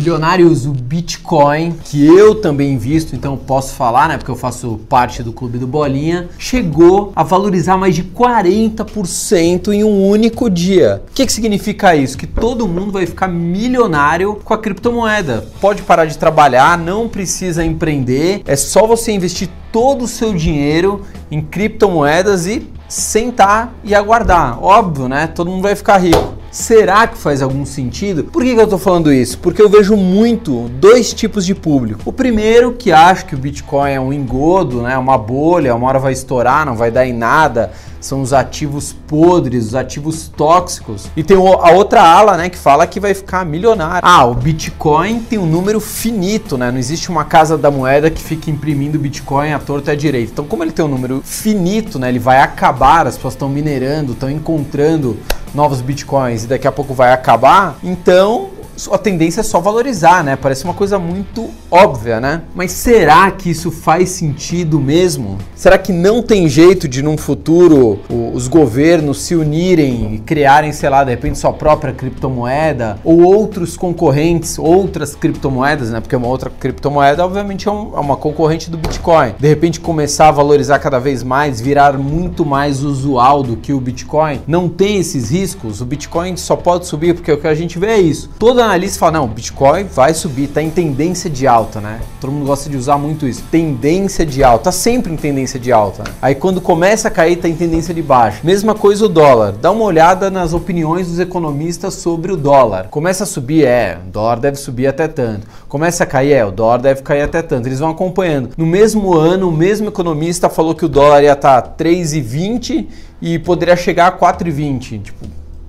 Bilionários, o Bitcoin, que eu também invisto, então posso falar, né? Porque eu faço parte do clube do Bolinha, chegou a valorizar mais de 40% em um único dia. O que, que significa isso? Que todo mundo vai ficar milionário com a criptomoeda. Pode parar de trabalhar, não precisa empreender, é só você investir todo o seu dinheiro em criptomoedas e sentar e aguardar. Óbvio, né? Todo mundo vai ficar rico. Será que faz algum sentido? Por que, que eu estou falando isso? Porque eu vejo muito dois tipos de público. O primeiro que acha que o Bitcoin é um engodo, né, uma bolha, uma hora vai estourar, não vai dar em nada, são os ativos podres, os ativos tóxicos. E tem a outra ala, né, que fala que vai ficar milionário. Ah, o Bitcoin tem um número finito, né? Não existe uma casa da moeda que fique imprimindo Bitcoin à torta e à direita. Então, como ele tem um número finito, né, ele vai acabar, as pessoas estão minerando, estão encontrando novos bitcoins e daqui a pouco vai acabar, então a tendência é só valorizar, né? Parece uma coisa muito óbvia, né? Mas será que isso faz sentido mesmo? Será que não tem jeito de num futuro os governos se unirem e criarem, sei lá, de repente sua própria criptomoeda ou outros concorrentes, outras criptomoedas, né? Porque uma outra criptomoeda, obviamente, é, um, é uma concorrente do Bitcoin. De repente começar a valorizar cada vez mais, virar muito mais usual do que o Bitcoin. Não tem esses riscos. O Bitcoin só pode subir porque o que a gente vê é isso. Toda analista fala, não, Bitcoin vai subir, tá em tendência de alta, né? Todo mundo gosta de usar muito isso. Tendência de alta, tá sempre em tendência de alta. Né? Aí quando começa a cair, tá em tendência de baixa. Mesma coisa o dólar. Dá uma olhada nas opiniões dos economistas sobre o dólar. Começa a subir, é, o dólar deve subir até tanto. Começa a cair, é, o dólar deve cair até tanto. Eles vão acompanhando. No mesmo ano, o mesmo economista falou que o dólar ia estar tá 3,20 e poderia chegar a 4,20. Tipo,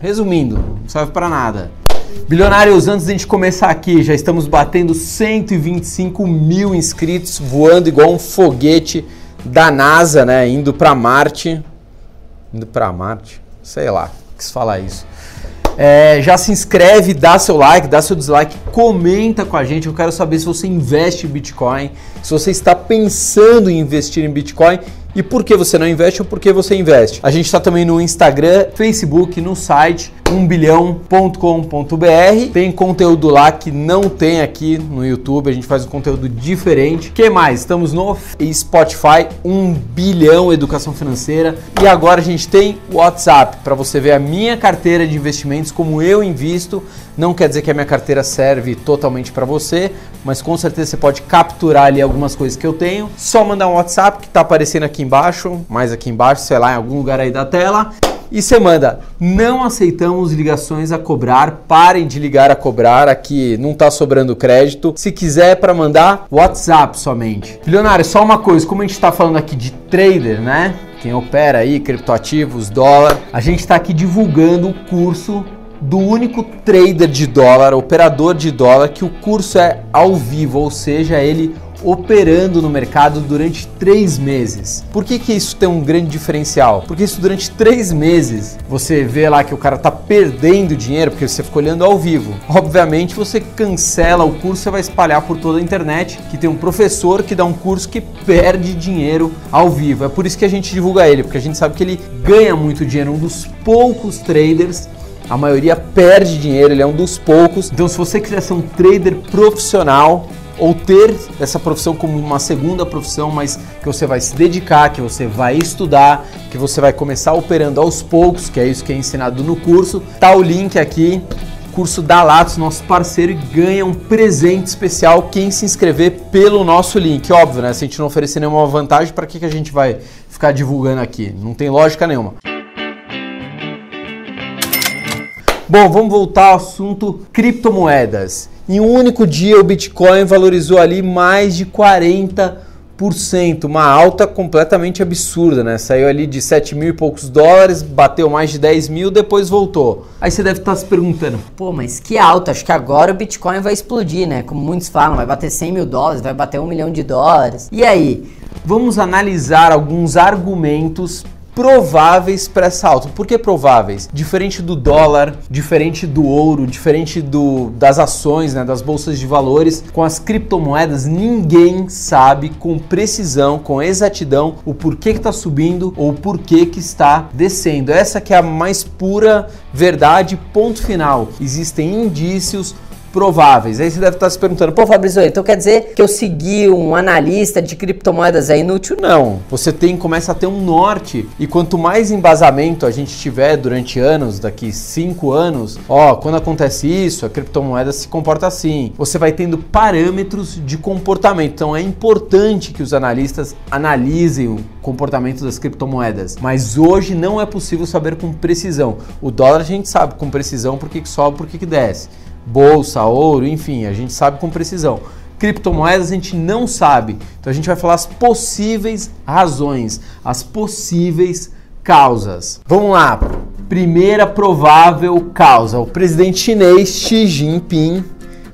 resumindo, não serve para nada. Bilionários, antes de a gente começar aqui, já estamos batendo 125 mil inscritos, voando igual um foguete da NASA, né? Indo para Marte. Indo para Marte? Sei lá, quis falar isso. É, já se inscreve, dá seu like, dá seu dislike, comenta com a gente. Eu quero saber se você investe em Bitcoin, se você está pensando em investir em Bitcoin e por que você não investe ou por que você investe. A gente está também no Instagram, Facebook, no site 1bilhão.com.br. Tem conteúdo lá que não tem aqui no YouTube, a gente faz um conteúdo diferente. que mais? Estamos no Spotify, 1 bilhão educação financeira. E agora a gente tem WhatsApp para você ver a minha carteira de investimentos, como eu invisto. Não quer dizer que a minha carteira serve totalmente para você, mas com certeza você pode capturar ali algumas coisas que eu tenho. Só mandar um WhatsApp que está aparecendo aqui embaixo, mais aqui embaixo, sei lá, em algum lugar aí da tela. E você manda, não aceitamos ligações a cobrar, parem de ligar a cobrar, aqui não está sobrando crédito. Se quiser para mandar, WhatsApp somente. Leonardo, só uma coisa, como a gente está falando aqui de trader, né? Quem opera aí, criptoativos, dólar, a gente está aqui divulgando o curso do único trader de dólar, operador de dólar, que o curso é ao vivo, ou seja, ele operando no mercado durante três meses. Por que, que isso tem um grande diferencial? Porque isso durante três meses você vê lá que o cara tá perdendo dinheiro porque você ficou olhando ao vivo. Obviamente você cancela o curso, você vai espalhar por toda a internet que tem um professor que dá um curso que perde dinheiro ao vivo. É por isso que a gente divulga ele, porque a gente sabe que ele ganha muito dinheiro, um dos poucos traders a maioria perde dinheiro, ele é um dos poucos. Então, se você quiser ser um trader profissional, ou ter essa profissão como uma segunda profissão, mas que você vai se dedicar, que você vai estudar, que você vai começar operando aos poucos, que é isso que é ensinado no curso. Tá o link aqui, curso da Latos, nosso parceiro, e ganha um presente especial quem se inscrever pelo nosso link. Óbvio, né? Se a gente não oferecer nenhuma vantagem, para que, que a gente vai ficar divulgando aqui? Não tem lógica nenhuma. Bom, vamos voltar ao assunto criptomoedas. Em um único dia, o Bitcoin valorizou ali mais de 40%, uma alta completamente absurda, né? Saiu ali de 7 mil e poucos dólares, bateu mais de 10 mil, depois voltou. Aí você deve estar se perguntando: pô, mas que alta? Acho que agora o Bitcoin vai explodir, né? Como muitos falam, vai bater 100 mil dólares, vai bater um milhão de dólares. E aí? Vamos analisar alguns argumentos prováveis para essa alta. Por que prováveis? Diferente do dólar, diferente do ouro, diferente do, das ações, né, das bolsas de valores, com as criptomoedas ninguém sabe com precisão, com exatidão o porquê que está subindo ou o porquê que está descendo. Essa que é a mais pura verdade, ponto final. Existem indícios prováveis. Aí você deve estar se perguntando, Pô, Fabrício, então quer dizer que eu segui um analista de criptomoedas é inútil? Não, você tem começa a ter um norte e quanto mais embasamento a gente tiver durante anos, daqui cinco anos, ó, quando acontece isso, a criptomoeda se comporta assim. Você vai tendo parâmetros de comportamento. Então é importante que os analistas analisem o comportamento das criptomoedas, mas hoje não é possível saber com precisão. O dólar a gente sabe com precisão por que sobe, por que desce. Bolsa, ouro, enfim, a gente sabe com precisão criptomoedas a gente não sabe. Então a gente vai falar as possíveis razões, as possíveis causas. Vamos lá. Primeira provável causa: o presidente chinês Xi Jinping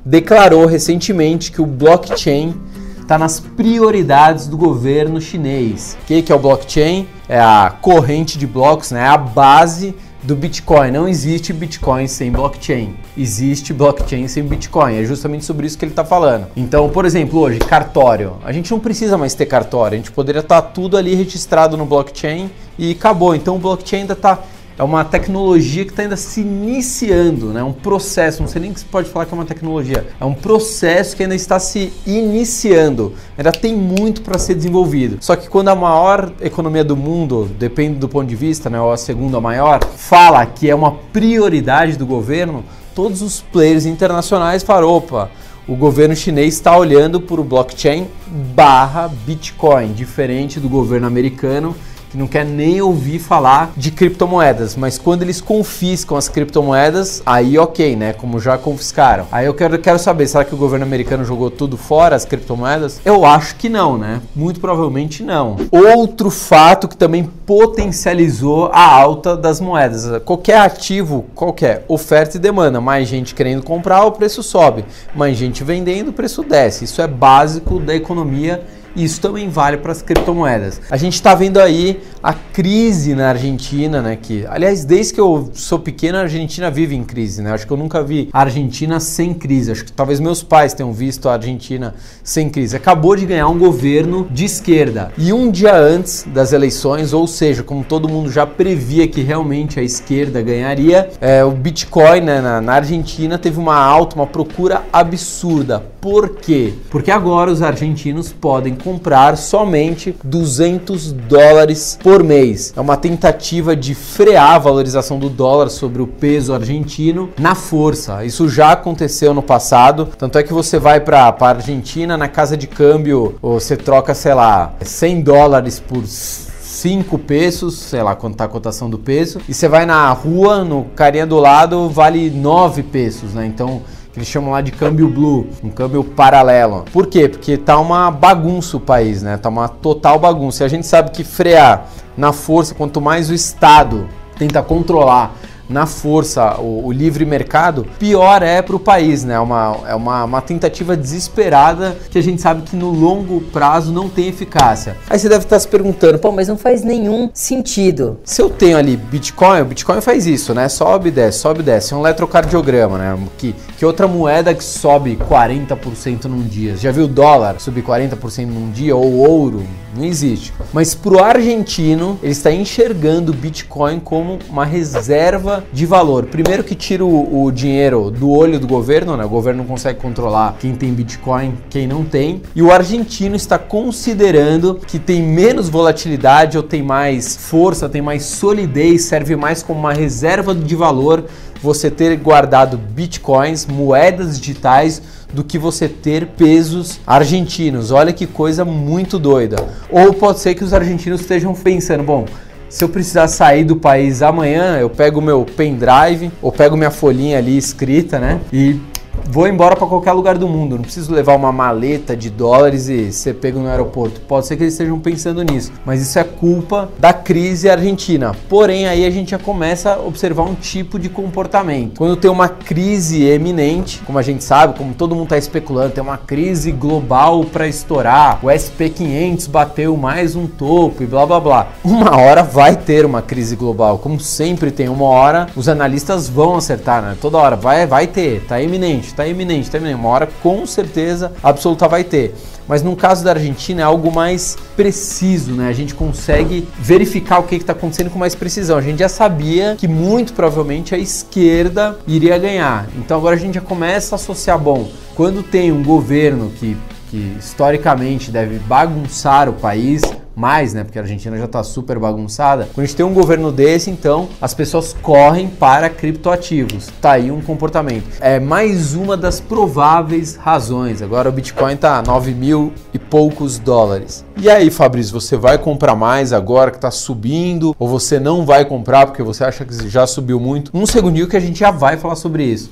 declarou recentemente que o blockchain está nas prioridades do governo chinês. O que, é o blockchain? É a corrente de blocos, né? É a base do Bitcoin. Não existe Bitcoin sem blockchain. Existe blockchain sem Bitcoin. É justamente sobre isso que ele está falando. Então, por exemplo, hoje, cartório. A gente não precisa mais ter cartório. A gente poderia estar tá tudo ali registrado no blockchain e acabou. Então, o blockchain ainda está é uma tecnologia que está ainda se iniciando, né? um processo, não sei nem se pode falar que é uma tecnologia, é um processo que ainda está se iniciando, ainda tem muito para ser desenvolvido. Só que quando a maior economia do mundo, depende do ponto de vista, né, ou a segunda maior, fala que é uma prioridade do governo, todos os players internacionais falam, opa, o governo chinês está olhando para o blockchain barra Bitcoin, diferente do governo americano que não quer nem ouvir falar de criptomoedas, mas quando eles confiscam as criptomoedas, aí ok, né? Como já confiscaram. Aí eu quero, quero saber, será que o governo americano jogou tudo fora, as criptomoedas? Eu acho que não, né? Muito provavelmente não. Outro fato que também potencializou a alta das moedas. Qualquer ativo, qualquer oferta e demanda, mais gente querendo comprar, o preço sobe. Mais gente vendendo, o preço desce. Isso é básico da economia isso também vale para as criptomoedas. A gente está vendo aí a crise na Argentina, né? Que, aliás, desde que eu sou pequeno, a Argentina vive em crise, né? Acho que eu nunca vi a Argentina sem crise. Acho que talvez meus pais tenham visto a Argentina sem crise. Acabou de ganhar um governo de esquerda. E um dia antes das eleições, ou seja, como todo mundo já previa que realmente a esquerda ganharia, é, o Bitcoin né, na, na Argentina teve uma alta, uma procura absurda. Por quê? Porque agora os argentinos podem comprar somente 200 dólares por mês. É uma tentativa de frear a valorização do dólar sobre o peso argentino na força. Isso já aconteceu no passado, tanto é que você vai para a Argentina na casa de câmbio, você troca, sei lá, 100 dólares por 5 pesos, sei lá quanto tá a cotação do peso, e você vai na rua, no carinha do lado, vale 9 pesos, né? Então eles chamam lá de câmbio blue, um câmbio paralelo. Por quê? Porque tá uma bagunça o país, né? Tá uma total bagunça. E a gente sabe que frear na força, quanto mais o Estado tenta controlar na força o, o livre mercado, pior é para o país, né? É uma, é uma, uma tentativa desesperada que a gente sabe que no longo prazo não tem eficácia. Aí você deve estar se perguntando, pô, mas não faz nenhum sentido. Se eu tenho ali Bitcoin, o Bitcoin faz isso, né? Sobe e desce, sobe e desce. É um eletrocardiograma, né? Que, que outra moeda que sobe 40% num dia? Já viu o dólar subir 40% num dia? Ou ouro? Não existe. Mas para o argentino, ele está enxergando o Bitcoin como uma reserva de valor. Primeiro que tira o, o, dinheiro do olho do governo, né? O governo não consegue controlar quem tem Bitcoin, quem não tem. E o argentino está considerando que tem menos volatilidade ou tem mais força, tem mais solidez, serve mais como uma reserva de valor você ter guardado bitcoins, moedas digitais, do que você ter pesos argentinos. Olha que coisa muito doida. Ou pode ser que os argentinos estejam pensando, bom, se eu precisar sair do país amanhã, eu pego meu pendrive ou pego minha folhinha ali escrita, né? E vou embora para qualquer lugar do mundo, não preciso levar uma maleta de dólares e ser pego no aeroporto. Pode ser que eles estejam pensando nisso, mas isso é culpa da crise argentina. Porém, aí a gente já começa a observar um tipo de comportamento. Quando tem uma crise eminente, como a gente sabe, como todo mundo está especulando, tem uma crise global para estourar, o SP500 bateu mais um topo e blá blá blá. Uma hora vai ter uma crise global, como sempre tem uma hora, os analistas vão acertar, né? Toda hora vai vai ter, tá eminente iminente, está iminente, está iminente. Uma hora com certeza absoluta vai ter. Mas no caso da Argentina é algo mais preciso, né? A gente consegue verificar o que está acontecendo com mais precisão. A gente já sabia que muito provavelmente a esquerda iria ganhar. Então agora a gente já começa a associar, bom, quando tem um governo que, que historicamente deve bagunçar o país, mais, né? Porque a Argentina já está super bagunçada. Quando a gente tem um governo desse, então as pessoas correm para criptoativos. Tá aí um comportamento. É mais uma das prováveis razões. Agora o Bitcoin tá 9 mil e poucos dólares. E aí, Fabrício, você vai comprar mais agora que está subindo? Ou você não vai comprar porque você acha que já subiu muito? Um segundinho que a gente já vai falar sobre isso.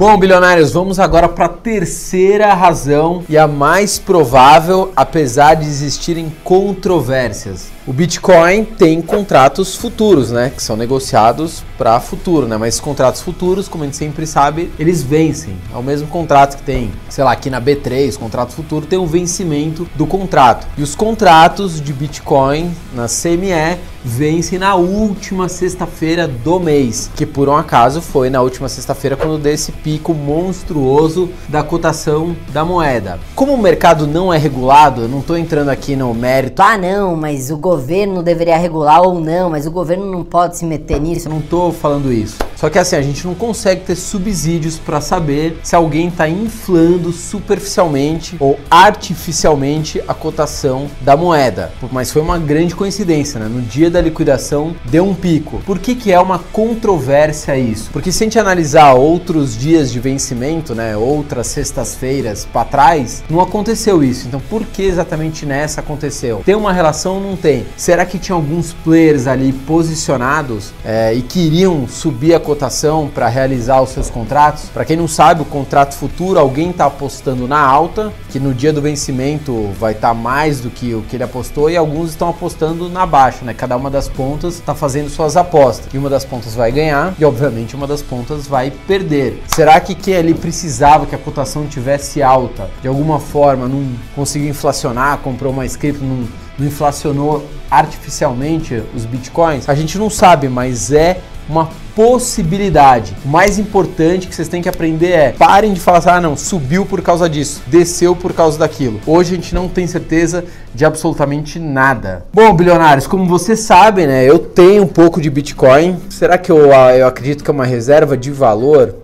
Bom, bilionários, vamos agora para a terceira razão e a mais provável, apesar de existirem controvérsias. O Bitcoin tem contratos futuros, né, que são negociados para futuro, né? Mas contratos futuros, como a gente sempre sabe, eles vencem. É o mesmo contrato que tem, sei lá, aqui na B3, contrato futuro tem um vencimento do contrato. E os contratos de Bitcoin na CME vencem na última sexta-feira do mês, que por um acaso foi na última sexta-feira quando deu esse pico monstruoso da cotação da moeda. Como o mercado não é regulado, eu não estou entrando aqui no mérito. Ah, não, mas o governo deveria regular ou não, mas o governo não pode se meter nisso. Eu não estou falando isso. Só que assim, a gente não consegue ter subsídios para saber se alguém está inflando superficialmente ou artificialmente a cotação da moeda. Mas foi uma grande coincidência, né? No dia da liquidação deu um pico. Por que, que é uma controvérsia isso? Porque se a gente analisar outros dias de vencimento, né, outras sextas-feiras para trás, não aconteceu isso. Então, por que exatamente nessa aconteceu? Tem uma relação ou não tem? Será que tinha alguns players ali posicionados é, e queriam subir a cotação para realizar os seus contratos. Para quem não sabe, o contrato futuro, alguém está apostando na alta, que no dia do vencimento vai estar tá mais do que o que ele apostou, e alguns estão apostando na baixa, né? Cada uma das pontas está fazendo suas apostas. E uma das pontas vai ganhar, e obviamente uma das pontas vai perder. Será que quem ali precisava que a cotação tivesse alta, de alguma forma, não conseguiu inflacionar, comprou mais cripto, não, não inflacionou artificialmente os bitcoins? A gente não sabe, mas é uma possibilidade. O mais importante que vocês têm que aprender é parem de falar assim, ah não, subiu por causa disso, desceu por causa daquilo. Hoje a gente não tem certeza de absolutamente nada. Bom, bilionários, como vocês sabem, né, eu tenho um pouco de Bitcoin. Será que eu, ah, eu acredito que é uma reserva de valor?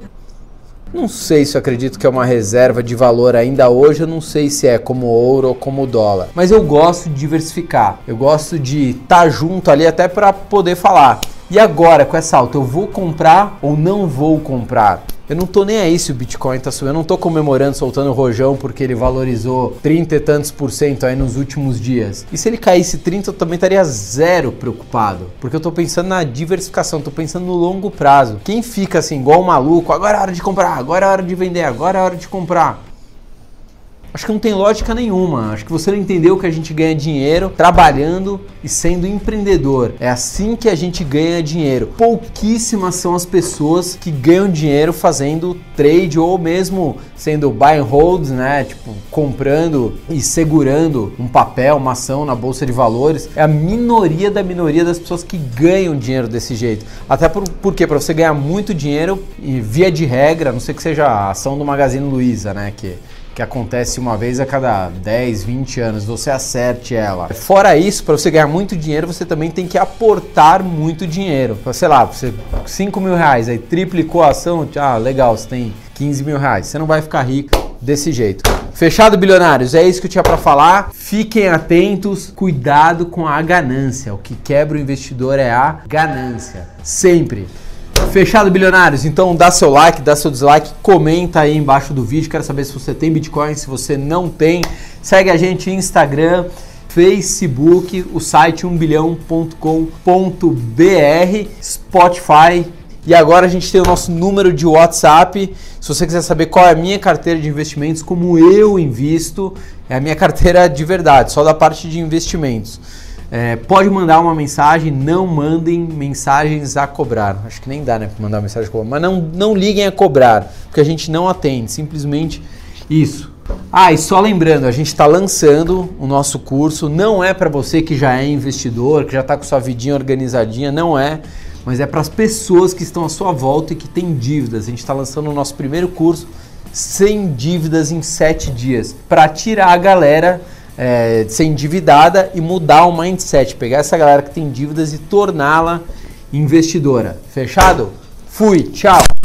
Não sei se eu acredito que é uma reserva de valor ainda hoje, eu não sei se é como ouro ou como dólar. Mas eu gosto de diversificar. Eu gosto de estar tá junto ali até para poder falar. E agora, com essa alta, eu vou comprar ou não vou comprar? Eu não tô nem aí se o Bitcoin tá subindo. Eu não tô comemorando, soltando rojão porque ele valorizou 30 e tantos por cento aí nos últimos dias. E se ele caísse 30, eu também estaria zero preocupado. Porque eu tô pensando na diversificação, tô pensando no longo prazo. Quem fica assim, igual um maluco, agora é hora de comprar, agora é hora de vender, agora é hora de comprar acho que não tem lógica nenhuma. Acho que você não entendeu que a gente ganha dinheiro trabalhando e sendo empreendedor. É assim que a gente ganha dinheiro. Pouquíssimas são as pessoas que ganham dinheiro fazendo trade ou mesmo sendo buy and hold, né? Tipo, comprando e segurando um papel, uma ação na bolsa de valores. É a minoria da minoria das pessoas que ganham dinheiro desse jeito. Até por, porque para você ganhar muito dinheiro e via de regra, a não sei que seja a ação do Magazine Luiza, né, que que acontece uma vez a cada 10, 20 anos, você acerte ela. Fora isso, para você ganhar muito dinheiro, você também tem que aportar muito dinheiro. Sei lá, você 5 mil reais, aí triplicou a ação, ah, legal, você tem 15 mil reais. Você não vai ficar rico desse jeito. Fechado, bilionários? É isso que eu tinha para falar. Fiquem atentos, cuidado com a ganância. O que quebra o investidor é a ganância. Sempre. Fechado, bilionários? Então dá seu like, dá seu dislike, comenta aí embaixo do vídeo. Quero saber se você tem Bitcoin, se você não tem. Segue a gente no Instagram, Facebook, o site 1bilhão.com.br, Spotify. E agora a gente tem o nosso número de WhatsApp. Se você quiser saber qual é a minha carteira de investimentos, como eu invisto, é a minha carteira de verdade, só da parte de investimentos. É, pode mandar uma mensagem, não mandem mensagens a cobrar. Acho que nem dá, né, mandar mensagem a cobrar. Mas não, não liguem a cobrar, porque a gente não atende, simplesmente isso. Ah, e só lembrando, a gente está lançando o nosso curso. Não é para você que já é investidor, que já está com sua vidinha organizadinha, não é. mas é para as pessoas que estão à sua volta e que têm dívidas. A gente está lançando o nosso primeiro curso sem dívidas em 7 dias para tirar a galera é, ser endividada e mudar o mindset, pegar essa galera que tem dívidas e torná-la investidora. Fechado? Fui, tchau!